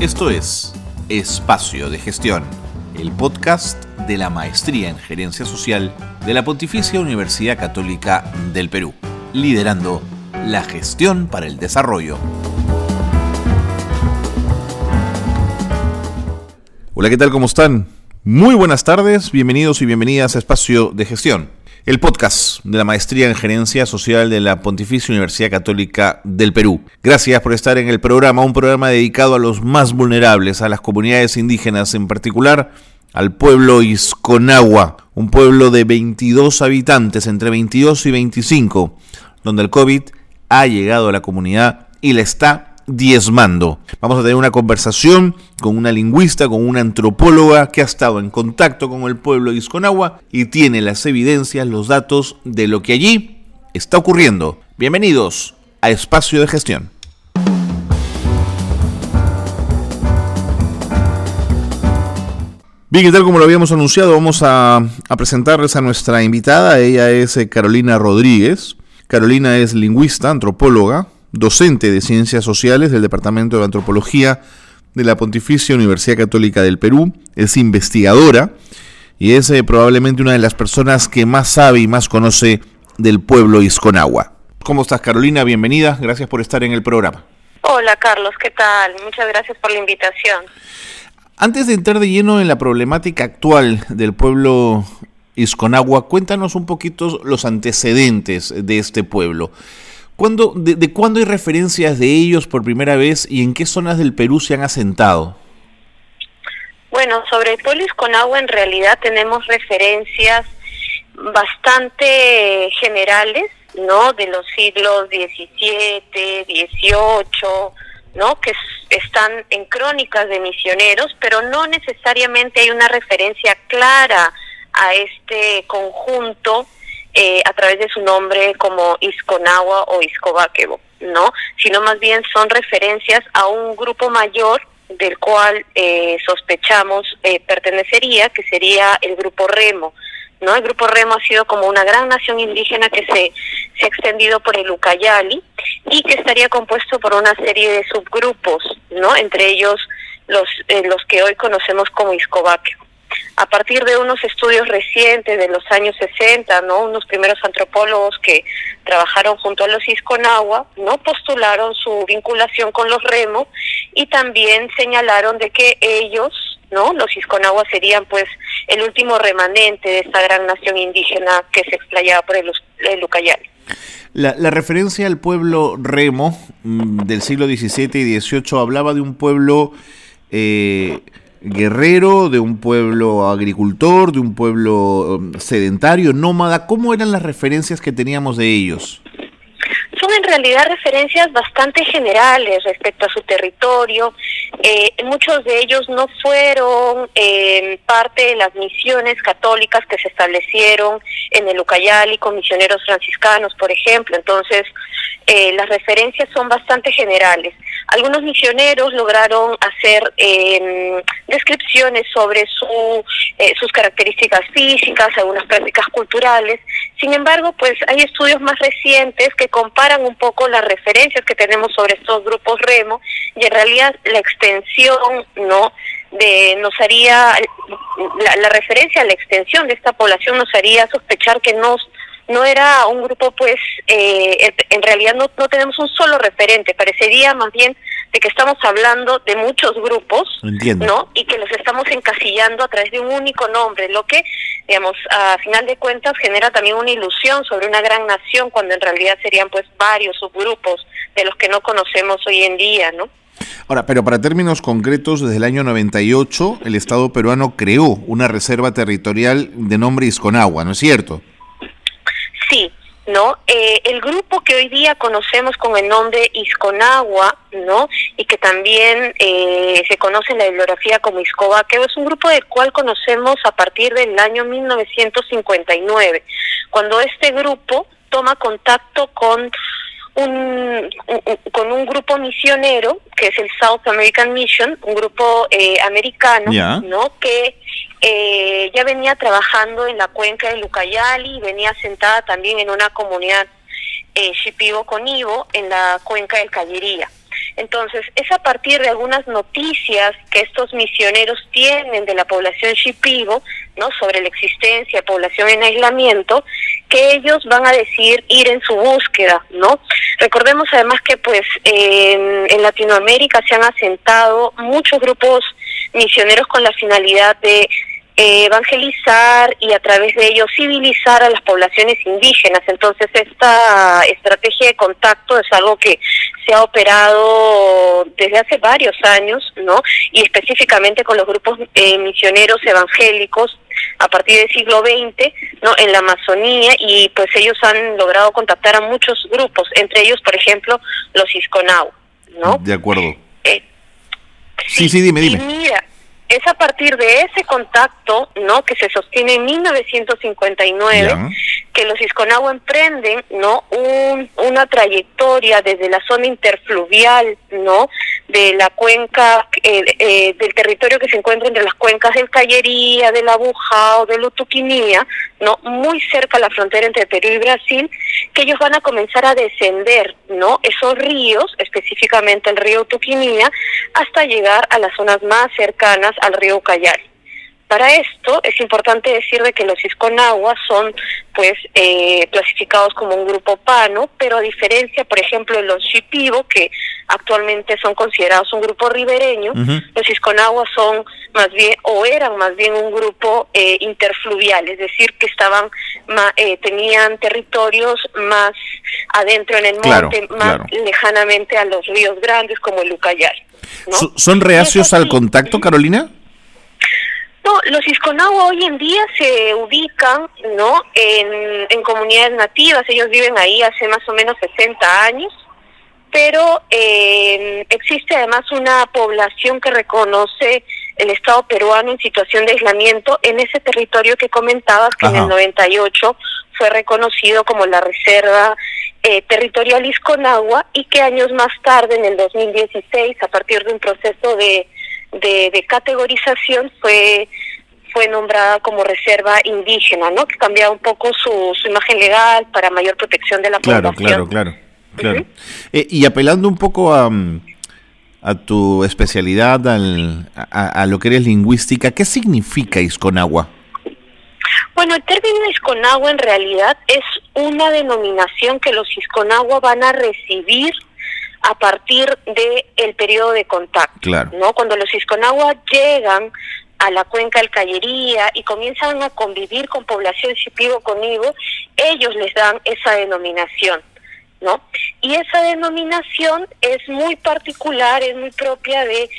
Esto es Espacio de Gestión, el podcast de la Maestría en Gerencia Social de la Pontificia Universidad Católica del Perú, liderando la gestión para el desarrollo. Hola, ¿qué tal? ¿Cómo están? Muy buenas tardes, bienvenidos y bienvenidas a Espacio de Gestión, el podcast de la Maestría en Gerencia Social de la Pontificia Universidad Católica del Perú. Gracias por estar en el programa, un programa dedicado a los más vulnerables, a las comunidades indígenas, en particular al pueblo Isconagua, un pueblo de 22 habitantes, entre 22 y 25, donde el COVID ha llegado a la comunidad y la está diezmando. Vamos a tener una conversación con una lingüista, con una antropóloga que ha estado en contacto con el pueblo de Isconagua y tiene las evidencias, los datos de lo que allí está ocurriendo. Bienvenidos a Espacio de Gestión. Bien, y tal como lo habíamos anunciado, vamos a, a, presentarles a nuestra invitada. Ella es eh, Carolina Rodríguez. Carolina es lingüista, antropóloga, docente de Ciencias Sociales del Departamento de Antropología de la Pontificia Universidad Católica del Perú, es investigadora y es eh, probablemente una de las personas que más sabe y más conoce del pueblo Isconagua. ¿Cómo estás Carolina? Bienvenida, gracias por estar en el programa. Hola Carlos, ¿qué tal? Muchas gracias por la invitación. Antes de entrar de lleno en la problemática actual del pueblo Isconagua, cuéntanos un poquito los antecedentes de este pueblo. ¿Cuándo, de, cuándo hay referencias de ellos por primera vez y en qué zonas del Perú se han asentado? Bueno, sobre el pueblo Isconagua en realidad tenemos referencias bastante generales, ¿no? De los siglos XVII, XVIII, ¿no? Que están en crónicas de misioneros, pero no necesariamente hay una referencia clara a este conjunto eh, a través de su nombre como Isconagua o Iscobaquebo, ¿no? Sino más bien son referencias a un grupo mayor del cual eh, sospechamos eh, pertenecería, que sería el grupo Remo. ¿no? El grupo Remo ha sido como una gran nación indígena que se, se ha extendido por el Ucayali y que estaría compuesto por una serie de subgrupos, ¿no? Entre ellos los, los que hoy conocemos como Iscobaquebo a partir de unos estudios recientes de los años 60, ¿no? Unos primeros antropólogos que trabajaron junto a los Isconagua, ¿no? Postularon su vinculación con los Remo y también señalaron de que ellos, ¿no? Los Isconagua serían pues el último remanente de esta gran nación indígena que se explayaba por el, el. La, la, referencia al pueblo Remo mm, del siglo XVII y XVIII hablaba de un pueblo eh, guerrero, de un pueblo agricultor, de un pueblo um, sedentario, nómada? ¿Cómo eran las referencias que teníamos de ellos? Son en realidad referencias bastante generales respecto a su territorio. Eh, muchos de ellos no fueron eh, parte de las misiones católicas que se establecieron en el Ucayali con misioneros franciscanos, por ejemplo. Entonces, eh, las referencias son bastante generales. Algunos misioneros lograron hacer eh, descripciones sobre su, eh, sus características físicas, algunas prácticas culturales. Sin embargo, pues hay estudios más recientes que comparan un poco las referencias que tenemos sobre estos grupos remo y en realidad la extensión, ¿no? de nos haría la, la, referencia a la extensión de esta población nos haría sospechar que no no era un grupo, pues, eh, en realidad no, no tenemos un solo referente, parecería más bien de que estamos hablando de muchos grupos, ¿no? Y que los estamos encasillando a través de un único nombre, lo que, digamos, a final de cuentas genera también una ilusión sobre una gran nación, cuando en realidad serían, pues, varios subgrupos de los que no conocemos hoy en día, ¿no? Ahora, pero para términos concretos, desde el año 98 el Estado peruano creó una reserva territorial de nombre Isconagua, ¿no es cierto? Sí, ¿no? Eh, el grupo que hoy día conocemos con el nombre Isconagua, ¿no? Y que también eh, se conoce en la bibliografía como Iscobaqueo, es un grupo del cual conocemos a partir del año 1959, cuando este grupo toma contacto con un, con un grupo misionero que es el South American Mission, un grupo eh, americano, ¿no? Que eh, ya venía trabajando en la cuenca del Ucayali y venía sentada también en una comunidad eh, Shipibo con Ivo en la cuenca del Callería. Entonces, es a partir de algunas noticias que estos misioneros tienen de la población shipibo, ¿no? Sobre la existencia de población en aislamiento, que ellos van a decir ir en su búsqueda, ¿no? Recordemos además que pues en, en Latinoamérica se han asentado muchos grupos misioneros con la finalidad de eh, evangelizar y a través de ello civilizar a las poblaciones indígenas. Entonces esta estrategia de contacto es algo que se ha operado desde hace varios años, ¿no? Y específicamente con los grupos eh, misioneros evangélicos a partir del siglo XX, ¿no? En la Amazonía y pues ellos han logrado contactar a muchos grupos, entre ellos, por ejemplo, los Isconau, ¿no? De acuerdo. Eh, sí, sí, dime, dime. mira, es a partir de ese contacto, ¿no? Que se sostiene en 1959, que los Isconagua emprenden, ¿no? Un, una trayectoria desde la zona interfluvial, ¿no? De la cuenca, eh, eh, del territorio que se encuentra entre las cuencas del Callería, de la Bujao, de Lutuquinía, ¿no? Muy cerca a la frontera entre Perú y Brasil, que ellos van a comenzar a descender, ¿no? Esos ríos, específicamente el río Tuquinía, hasta llegar a las zonas más cercanas al río Ucayali. Para esto es importante decir de que los Isconagua son pues eh, clasificados como un grupo pano, pero a diferencia, por ejemplo, de los Shipibo, que actualmente son considerados un grupo ribereño, los Isconagua son más bien, o eran más bien un grupo eh, interfluvial, es decir, que estaban, eh, tenían territorios más adentro en el monte, más lejanamente a los ríos grandes como el ¿Son reacios al contacto, Carolina? los Isconagua hoy en día se ubican no en, en, comunidades nativas, ellos viven ahí hace más o menos 60 años, pero eh, existe además una población que reconoce el Estado peruano en situación de aislamiento en ese territorio que comentabas que en el 98 fue reconocido como la Reserva eh, Territorial Isconagua y que años más tarde, en el 2016, a partir de un proceso de de, categorización fue fue nombrada como reserva indígena, ¿no? Que cambiaba un poco su, su imagen legal para mayor protección de la claro, población. Claro, claro, claro. Eh, y apelando un poco a, a tu especialidad, al, a, lo que eres lingüística, ¿qué significa Isconagua? Bueno, el término Isconagua en realidad es una denominación que los Isconagua van a recibir a partir del el periodo de contacto. ¿no? Cuando los Isconagua llegan a la cuenca del Callería y comienzan a convivir con población shipibo conmigo, ellos les dan esa denominación. ¿no? Y esa denominación es muy particular, es muy propia de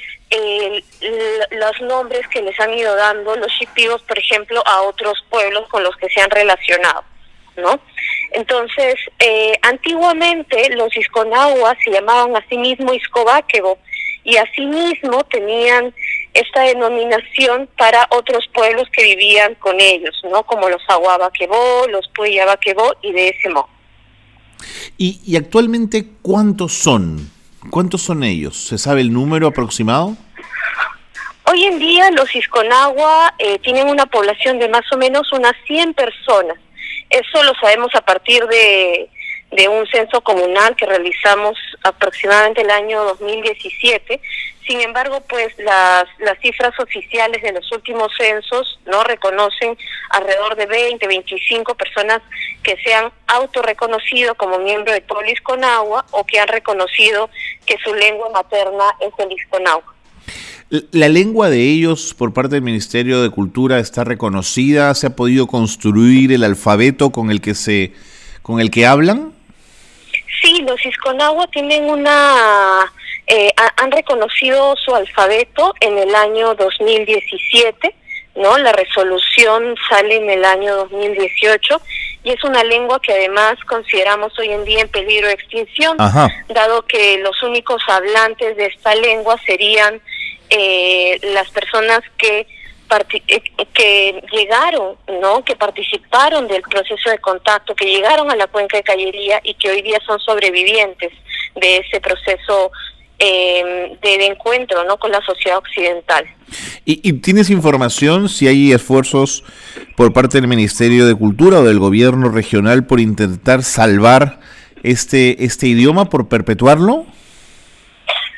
los nombres que les han ido dando los shipibos, por ejemplo, a otros pueblos con los que se han relacionado. ¿no? Entonces, eh, antiguamente los isconahuas se llamaban a sí mismo iscobaquebo y asimismo tenían esta denominación para otros pueblos que vivían con ellos, ¿no? Como los aguabaquebó, los puyabaquebó y de ese modo. ¿Y, ¿Y actualmente cuántos son? ¿Cuántos son ellos? ¿Se sabe el número aproximado? Hoy en día los Isconagua eh, tienen una población de más o menos unas 100 personas. Eso lo sabemos a partir de, un censo comunal que realizamos aproximadamente el año 2017. Sin embargo, pues las, las cifras oficiales de los últimos censos no reconocen alrededor de 20, 25 personas que se han autorreconocido como miembro de Polis con Agua o que han reconocido que su lengua materna es el Isconagua. ¿La lengua de ellos por parte del Ministerio de Cultura está reconocida? ¿Se ha podido construir el alfabeto con el que se con el que hablan? Sí, los Isconagua tienen una eh, han reconocido su alfabeto en el año 2017, ¿no? La resolución sale en el año 2018 y es una lengua que además consideramos hoy en día en peligro de extinción, dado que los únicos hablantes de esta lengua serían eh, las personas que que llegaron, ¿no? Que participaron del proceso de contacto, que llegaron a la cuenca de Callería y que hoy día son sobrevivientes de ese proceso eh, de, encuentro, ¿no? Con la sociedad occidental. ¿Y, ¿Y, tienes información si hay esfuerzos por parte del Ministerio de Cultura o del gobierno regional por intentar salvar este este idioma, por perpetuarlo?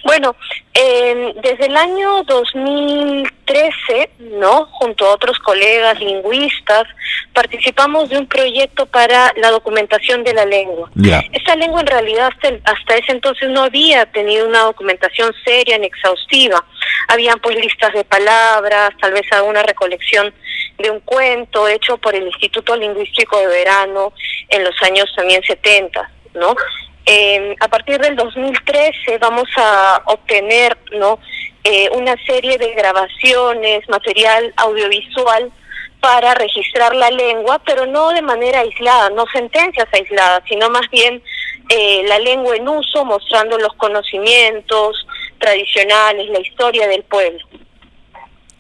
Bueno, eh, desde el año 2013, ¿no? Junto a otros colegas lingüistas, participamos de un proyecto para la documentación de la lengua. Esta lengua en realidad hasta, ese entonces no había tenido una documentación seria ni exhaustiva. Habían pues listas de palabras, tal vez alguna recolección de un cuento hecho por el Instituto Lingüístico de Verano en los años también 70, ¿no? Eh, a partir del 2013 vamos a obtener ¿no? Eh, una serie de grabaciones, material audiovisual para registrar la lengua, pero no de manera aislada, no sentencias aisladas, sino más bien eh, la lengua en uso, mostrando los conocimientos tradicionales, la historia del pueblo.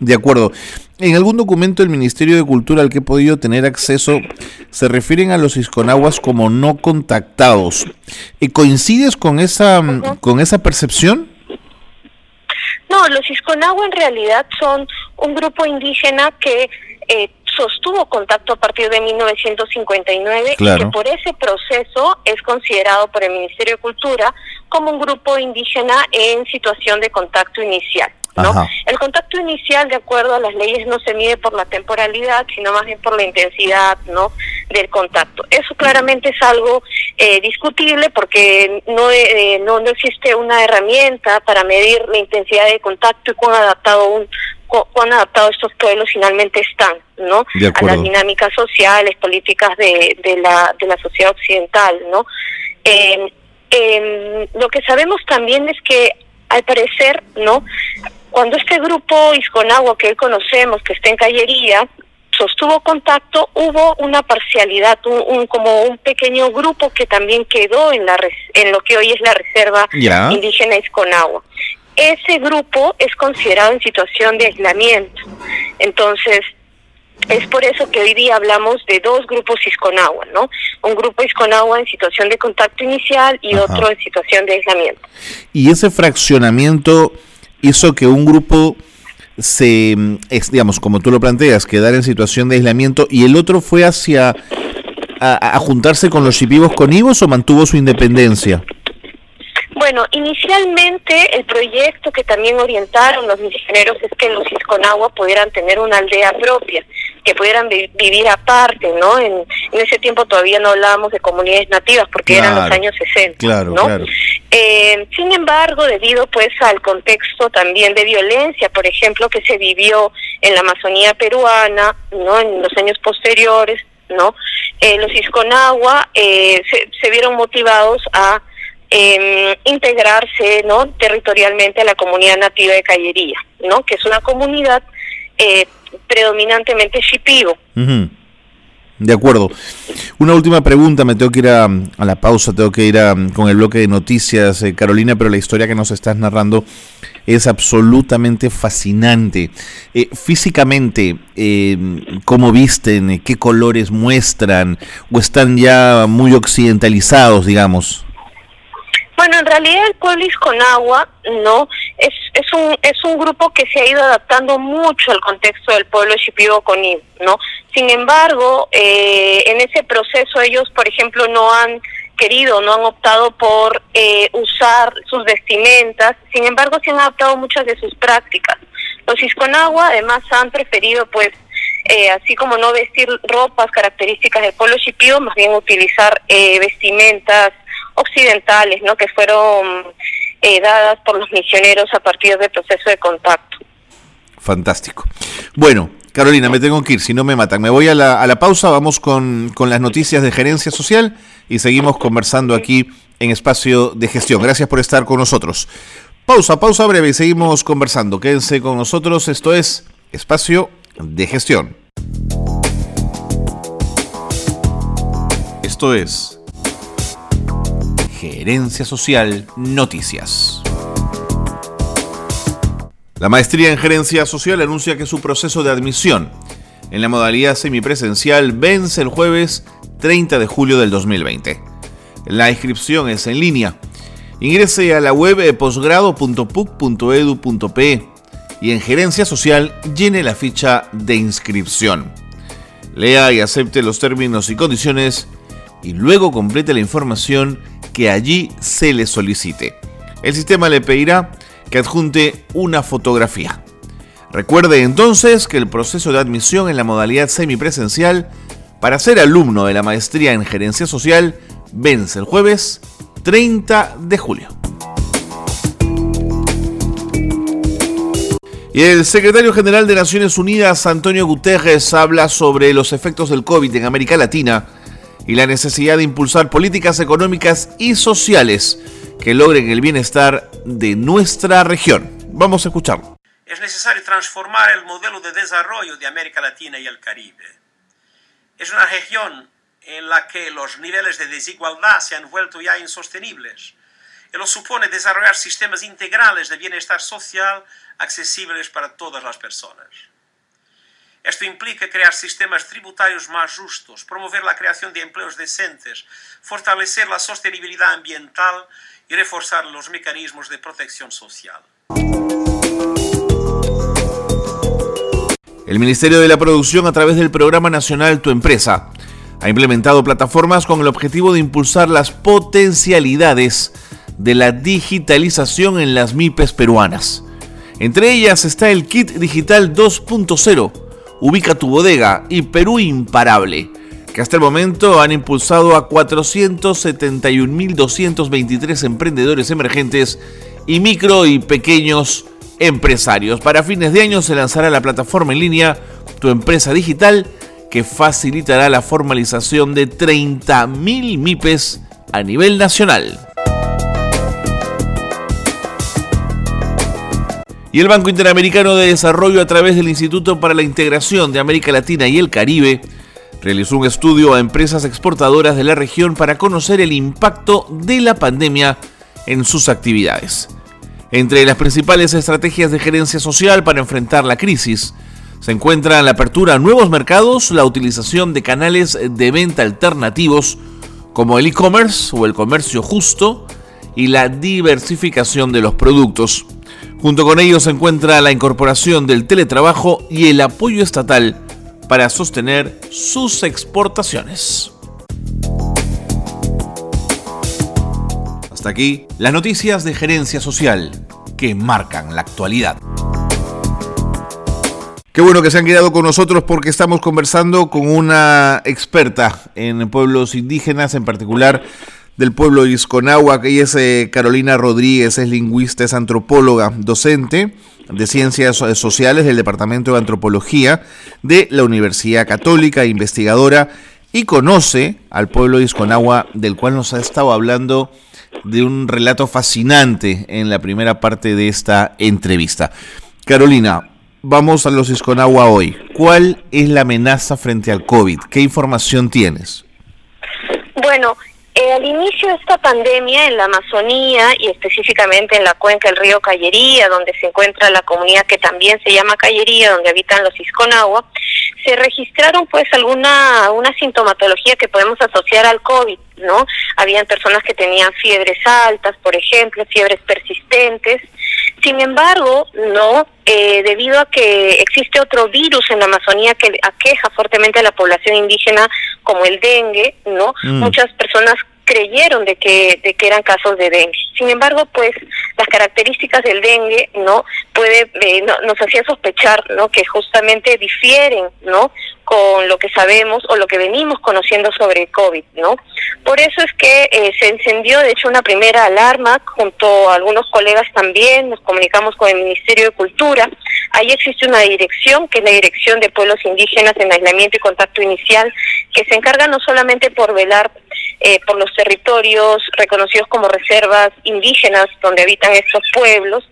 De acuerdo. En algún documento del Ministerio de Cultura al que he podido tener acceso, se refieren a los isconaguas como no contactados. ¿Y ¿Coincides con esa, con esa percepción? No, los isconagua en realidad son un grupo indígena que eh, sostuvo contacto a partir de 1959 y que por ese proceso es considerado por el Ministerio de Cultura como un grupo indígena en situación de contacto inicial. ¿No? El contacto inicial, de acuerdo a las leyes, no se mide por la temporalidad, sino más bien por la intensidad ¿no? del contacto. Eso claramente es algo eh, discutible porque no, eh, no, no existe una herramienta para medir la intensidad de contacto y cuán adaptado un cuán adaptados estos pueblos finalmente están, ¿no? A las dinámicas sociales, políticas de, de, la, de la sociedad occidental, ¿no? Eh, lo que sabemos también es que al parecer, ¿no? Cuando este grupo Isconagua que hoy conocemos, que está en Callería, sostuvo contacto, hubo una parcialidad, un, como un pequeño grupo que también quedó en la en lo que hoy es la reserva indígena Isconagua. Ese grupo es considerado en situación de aislamiento. Entonces, es por eso que hoy día hablamos de dos grupos Isconagua, ¿no? Un grupo Isconagua en situación de contacto inicial y otro en situación de aislamiento. Y ese fraccionamiento hizo que un grupo se, digamos, como tú lo planteas, quedara en situación de aislamiento y el otro fue hacia a, juntarse con los shipibos conivos o mantuvo su independencia? Bueno, inicialmente el proyecto que también orientaron los misioneros es que los Isconagua pudieran tener una aldea propia, que pudieran vivir aparte, ¿no? En, ese tiempo todavía no hablábamos de comunidades nativas porque eran los años 60, claro, ¿no? Claro. Eh, sin embargo, debido pues al contexto también de violencia, por ejemplo, que se vivió en la Amazonía peruana, ¿no? En los años posteriores, ¿no? Eh, los Isconagua eh, se, vieron motivados a em, integrarse, ¿no? Territorialmente a la comunidad nativa de Callería, ¿no? Que es una comunidad predominantemente shipibo. De acuerdo. Una última pregunta, me tengo que ir a, la pausa, tengo que ir con el bloque de noticias, eh, Carolina, pero la historia que nos estás narrando es absolutamente fascinante. Eh, físicamente, eh, ¿cómo visten? ¿Qué colores muestran? ¿O están ya muy occidentalizados, digamos? Bueno, en realidad el pueblo Isconagua, ¿no? Es, es, un, es un grupo que se ha ido adaptando mucho al contexto del pueblo Shipibo Conim, ¿no? Sin embargo, eh, en ese proceso ellos, por ejemplo, no han querido, no han optado por eh, usar sus vestimentas, sin embargo, se han adaptado muchas de sus prácticas. Los Isconagua además han preferido, pues, eh, así como no vestir ropas características del pueblo Shipibo, más bien utilizar vestimentas occidentales, ¿no? Que fueron eh, dadas por los misioneros a partir del proceso de contacto. Fantástico. Bueno, Carolina, me tengo que ir, si no me matan. Me voy a la, a la pausa, vamos con, con las noticias de gerencia social y seguimos conversando aquí en espacio de gestión. Gracias por estar con nosotros. Pausa, pausa breve y seguimos conversando. Quédense con nosotros. Esto es espacio de gestión. Esto es Gerencia Social Noticias. La maestría en Gerencia Social anuncia que su proceso de admisión en la modalidad semipresencial vence el jueves 30 de julio del 2020. La inscripción es en línea. Ingrese a la web posgrado.puc.edu.pe y en Gerencia Social llene la ficha de inscripción. Lea y acepte los términos y condiciones y luego complete la información que allí se le solicite. el sistema le pedirá que adjunte una fotografía. Recuerde entonces que el proceso de admisión en la modalidad semipresencial para ser alumno de la maestría en gerencia social vence el jueves 30 de julio. Y el secretario general de Naciones Unidas, Antonio Guterres, habla sobre los efectos del COVID en América Latina y la necesidad de impulsar políticas económicas y sociales que logren el bienestar de nuestra región. Vamos a escucharlo. Es necesario transformar el modelo de desarrollo de América Latina y el Caribe. Es una región en la que los niveles de desigualdad se han vuelto ya insostenibles lo supone desarrollar sistemas integrales de bienestar social accesibles para todas las personas. Esto implica crear sistemas tributarios más justos, promover la creación de empleos decentes, fortalecer la sostenibilidad ambiental y reforzar los mecanismos de protección social. El Ministerio de la Producción, a través del Programa Nacional Tu Empresa, ha implementado plataformas con el objetivo de impulsar las potencialidades de la digitalización en las MIPES peruanas. Entre ellas está el Kit Digital 2.0, Ubica tu bodega y Perú Imparable, que hasta el momento han impulsado a 471.223 emprendedores emergentes y micro y pequeños empresarios. Para fines de año se lanzará la plataforma en línea Tu Empresa Digital, que facilitará la formalización de 30.000 MIPES a nivel nacional. Y el Banco Interamericano de Desarrollo a través del Instituto para la Integración de América Latina y el Caribe realizó un estudio a empresas exportadoras de la región para conocer el impacto de la pandemia en sus actividades. Entre las principales estrategias de gerencia social para enfrentar la crisis se encuentran la apertura a nuevos mercados, la utilización de canales de venta alternativos como el e-commerce o el comercio justo y la diversificación de los productos. Junto con ello se encuentra la incorporación del teletrabajo y el apoyo estatal para sostener sus exportaciones. Hasta aquí las noticias de gerencia social que marcan la actualidad. Qué bueno que se han quedado con nosotros porque estamos conversando con una experta en pueblos indígenas, en particular del pueblo de Isconagua, que es eh, Carolina Rodríguez, es lingüista, es antropóloga, docente de Ciencias Sociales del Departamento de Antropología de la Universidad Católica, investigadora, y conoce al pueblo de Isconagua, del cual nos ha estado hablando de un relato fascinante en la primera parte de esta entrevista. Carolina, vamos a los Isconagua hoy. ¿Cuál es la amenaza frente al COVID? ¿Qué información tienes? Bueno, eh, al inicio de esta pandemia en la Amazonía y específicamente en la cuenca del río Callería, donde se encuentra la comunidad que también se llama Callería, donde habitan los Isconagua, se registraron pues alguna una sintomatología que podemos asociar al COVID, ¿no? Habían personas que tenían fiebres altas, por ejemplo, fiebres persistentes. Sin embargo, no, eh, debido a que existe otro virus en la Amazonía que aqueja fuertemente a la población indígena, como el dengue, ¿no? Mm. Muchas personas creyeron de que, de que eran casos de dengue. Sin embargo, pues las características del dengue no puede eh, nos hacía sospechar no que justamente difieren no con lo que sabemos o lo que venimos conociendo sobre el COVID, ¿no? Por eso es que eh, se encendió, de hecho, una primera alarma junto a algunos colegas también, nos comunicamos con el Ministerio de Cultura. Ahí existe una dirección, que es la Dirección de Pueblos Indígenas en Aislamiento y Contacto Inicial, que se encarga no solamente por velar eh, por los territorios reconocidos como reservas indígenas donde habitan estos pueblos,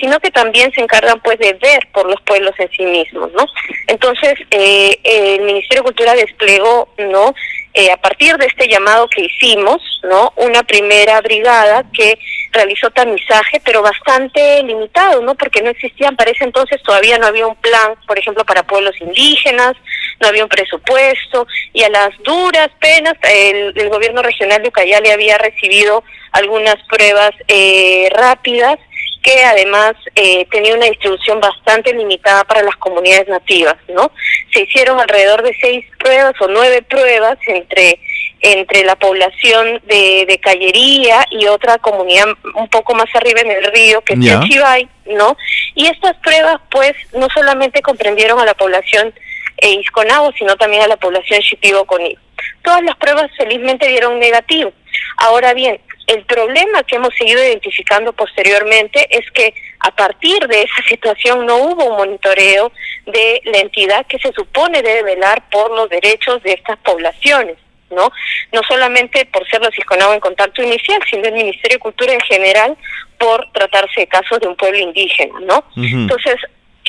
sino que también se encargan pues de ver por los pueblos en sí mismos, ¿no? Entonces, eh, el Ministerio de Cultura desplegó, ¿no? Eh, a partir de este llamado que hicimos, ¿no? Una primera brigada que realizó tamizaje, pero bastante limitado, ¿no? Porque no existían, para ese entonces todavía no había un plan, por ejemplo, para pueblos indígenas, no había un presupuesto, y a las duras penas el, gobierno regional de Ucayali había recibido algunas pruebas eh, rápidas que además eh, tenía una distribución bastante limitada para las comunidades nativas, ¿no? Se hicieron alrededor de seis pruebas o nueve pruebas entre entre la población de, de Callería y otra comunidad un poco más arriba en el río, que es Chachibay, ¿no? Y estas pruebas, pues, no solamente comprendieron a la población eh, Isconabo, sino también a la población Shipibo-Coni. Todas las pruebas felizmente dieron negativo. Ahora bien, el problema que hemos seguido identificando posteriormente es que a partir de esa situación no hubo un monitoreo de la entidad que se supone debe velar por los derechos de estas poblaciones. ¿No? No solamente por ser los Isconabo en contacto inicial, sino el Ministerio de Cultura en general por tratarse de casos de un pueblo indígena, ¿no? Entonces,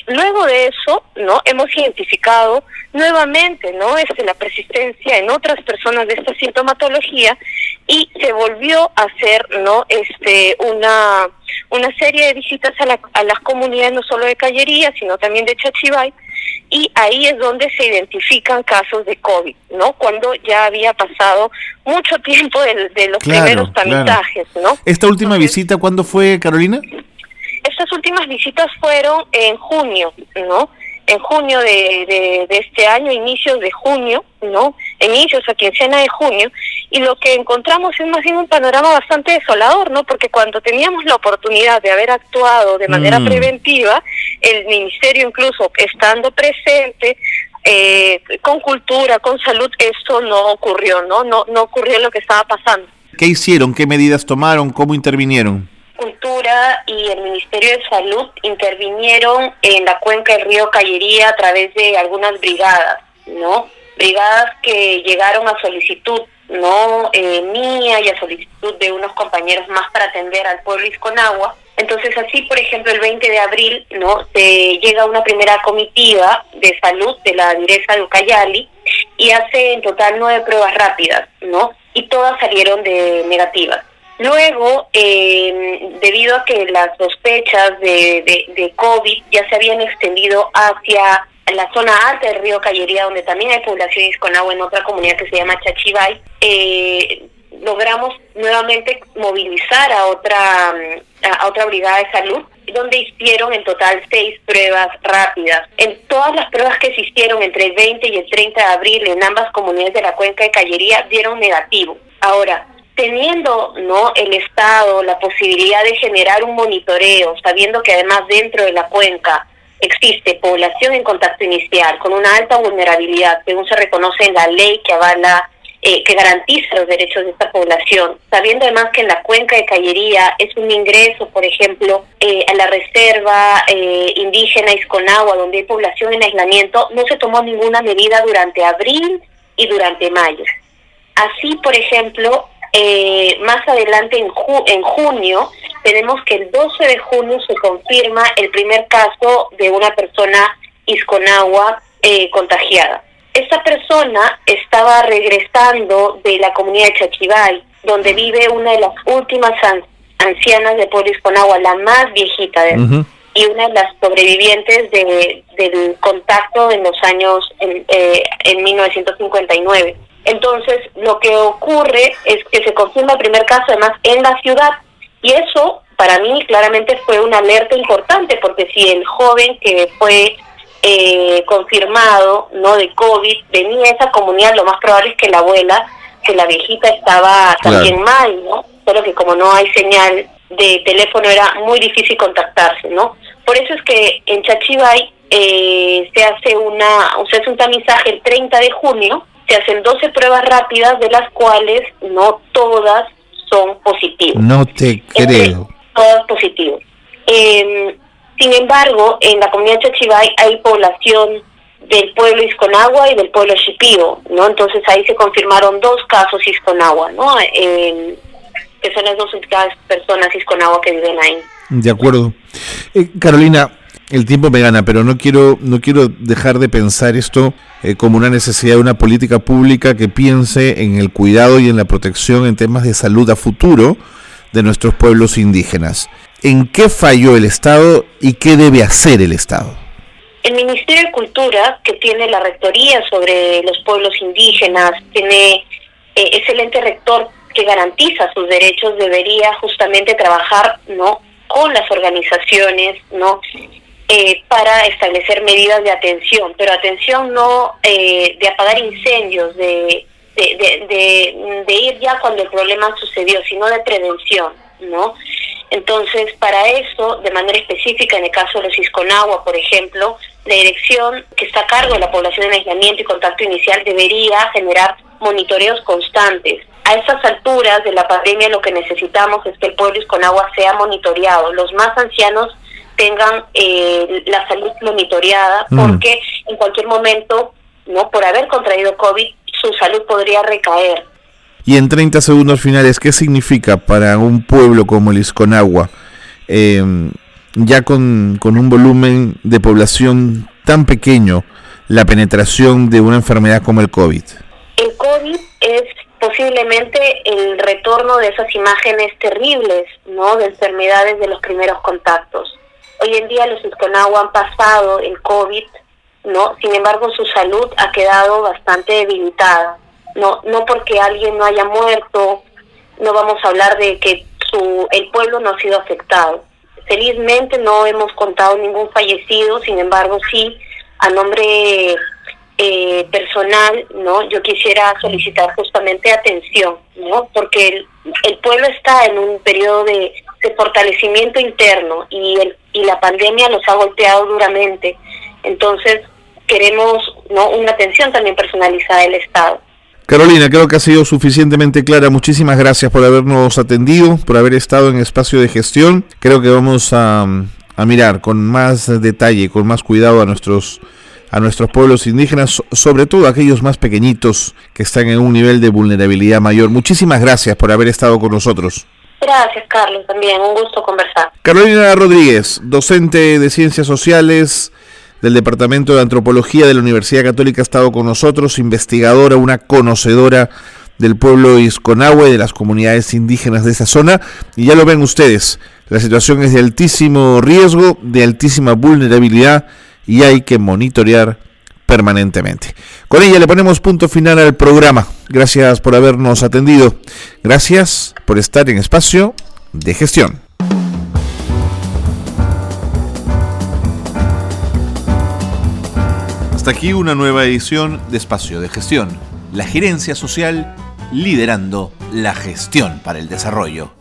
luego de eso, ¿no? Hemos identificado nuevamente, ¿no? Este, la persistencia en otras personas de esta sintomatología y se volvió a hacer, ¿no? Este, una una serie de visitas a, la, a las comunidades no solo de Callería, sino también de Chachibay, y ahí es donde se identifican casos de COVID, ¿no? Cuando ya había pasado mucho tiempo de, de los primeros tramitajes, ¿no? ¿Esta última visita cuándo fue, Carolina? Estas últimas visitas fueron en junio, ¿no? En junio de, de, este año, inicios de junio, ¿no? Inicios a quincena de junio, y lo que encontramos es más bien un panorama bastante desolador, ¿no? Porque cuando teníamos la oportunidad de haber actuado de manera mm. preventiva, el ministerio incluso estando presente, eh, con cultura, con salud, esto no ocurrió, ¿no? No, no ocurrió lo que estaba pasando. ¿Qué hicieron? ¿Qué medidas tomaron? ¿Cómo intervinieron? Cultura y el Ministerio de Salud intervinieron en la cuenca del río Callería a través de algunas brigadas, ¿no? Brigadas que llegaron a solicitud no eh, mía y a solicitud de unos compañeros más para atender al pueblo Isconagua. Entonces así, por ejemplo, el 20 de abril no se llega una primera comitiva de salud de la direza de Ucayali y hace en total nueve pruebas rápidas, ¿no? Y todas salieron de negativas. Luego, eh, debido a que las sospechas de, de, COVID ya se habían extendido hacia la zona alta del río Callería, donde también hay población agua en otra comunidad que se llama Chachibay, eh, logramos nuevamente movilizar a otra, a otra brigada de salud, donde hicieron en total seis pruebas rápidas. En todas las pruebas que se hicieron entre el 20 y el 30 de abril en ambas comunidades de la cuenca de Callería dieron negativo. Ahora, teniendo no el Estado la posibilidad de generar un monitoreo, sabiendo que además dentro de la cuenca existe población en contacto inicial con una alta vulnerabilidad, según se reconoce en la ley que avala, eh, que garantiza los derechos de esta población, sabiendo además que en la cuenca de Callería es un ingreso, por ejemplo, eh, a la reserva eh, indígena Isconagua, donde hay población en aislamiento, no se tomó ninguna medida durante abril y durante mayo. Así, por ejemplo, eh, más adelante en, en junio tenemos que el 12 de junio se confirma el primer caso de una persona isconagua eh, contagiada. Esta persona estaba regresando de la comunidad de Chachibay, donde vive una de las últimas ancianas de pueblo isconagua, la más viejita de y una de las sobrevivientes de, del contacto en los años en, eh, en 1959. Entonces, lo que ocurre es que se confirma el primer caso, además, en la ciudad. Y eso, para mí, claramente fue una alerta importante, porque si el joven que fue eh, confirmado no de COVID venía a esa comunidad, lo más probable es que la abuela, que la viejita estaba también mal, ¿no? Solo que como no hay señal de teléfono era muy difícil contactarse, ¿no? Por eso es que en Chachibay eh, se hace una, se hace un tamizaje el 30 de junio se hacen 12 pruebas rápidas, de las cuales no todas son positivas. No te creo. todas positivas. Eh, sin embargo, en la comunidad Chachibay hay población del pueblo Isconagua y del pueblo Shipío, ¿no? Entonces ahí se confirmaron dos casos Isconagua, ¿no? Eh, que son las dos personas Isconagua que viven ahí. De acuerdo. Eh, Carolina, el tiempo me gana, pero no quiero, no quiero dejar de pensar esto eh, como una necesidad de una política pública que piense en el cuidado y en la protección en temas de salud a futuro de nuestros pueblos indígenas. ¿En qué falló el Estado y qué debe hacer el Estado? El Ministerio de Cultura, que tiene la rectoría sobre los pueblos indígenas, tiene eh, excelente rector que garantiza sus derechos, debería justamente trabajar no con las organizaciones, no eh, para establecer medidas de atención, pero atención no eh, de apagar incendios, de de, de, ir ya cuando el problema sucedió, sino de prevención, ¿no? Entonces, para eso, de manera específica, en el caso de los Isconagua, por ejemplo, la dirección que está a cargo de la población en aislamiento y contacto inicial debería generar monitoreos constantes. A estas alturas de la pandemia lo que necesitamos es que el pueblo Isconagua sea monitoreado. Los más ancianos tengan eh, la salud monitoreada mm. porque en cualquier momento, no por haber contraído COVID, su salud podría recaer. Y en 30 segundos finales, ¿qué significa para un pueblo como el Isconagua, em, ya con, con un volumen de población tan pequeño, la penetración de una enfermedad como el COVID? El COVID es posiblemente el retorno de esas imágenes terribles, ¿no? De enfermedades de los primeros contactos. Hoy en día los Isconagua han pasado el COVID, ¿no? Sin embargo, su salud ha quedado bastante debilitada. No, no porque alguien no haya muerto, no vamos a hablar de que su, el pueblo no ha sido afectado. Felizmente no hemos contado ningún fallecido, sin embargo sí, a nombre eh, personal, ¿no? Yo quisiera solicitar justamente atención, ¿no? Porque el, el pueblo está en un periodo de, de fortalecimiento interno y, el, y la pandemia nos ha golpeado duramente. Entonces, queremos ¿no? una atención también personalizada del Estado. Carolina, creo que ha sido suficientemente clara. Muchísimas gracias por habernos atendido, por haber estado en espacio de gestión. Creo que vamos a, a mirar con más detalle, con más cuidado a nuestros a nuestros pueblos indígenas, sobre todo aquellos más pequeñitos que están en un nivel de vulnerabilidad mayor. Muchísimas gracias por haber estado con nosotros. Gracias, Carlos, también un gusto conversar. Carolina Rodríguez, docente de Ciencias Sociales del Departamento de Antropología de la Universidad Católica, ha estado con nosotros, investigadora, una conocedora del pueblo Isconahue, de las comunidades indígenas de esa zona, y ya lo ven ustedes, la situación es de altísimo riesgo, de altísima vulnerabilidad, y hay que monitorear permanentemente. Con ella le ponemos punto final al programa. Gracias por habernos atendido. Gracias por estar en espacio de gestión. Hasta aquí una nueva edición de Espacio de Gestión. La gerencia social liderando la gestión para el desarrollo.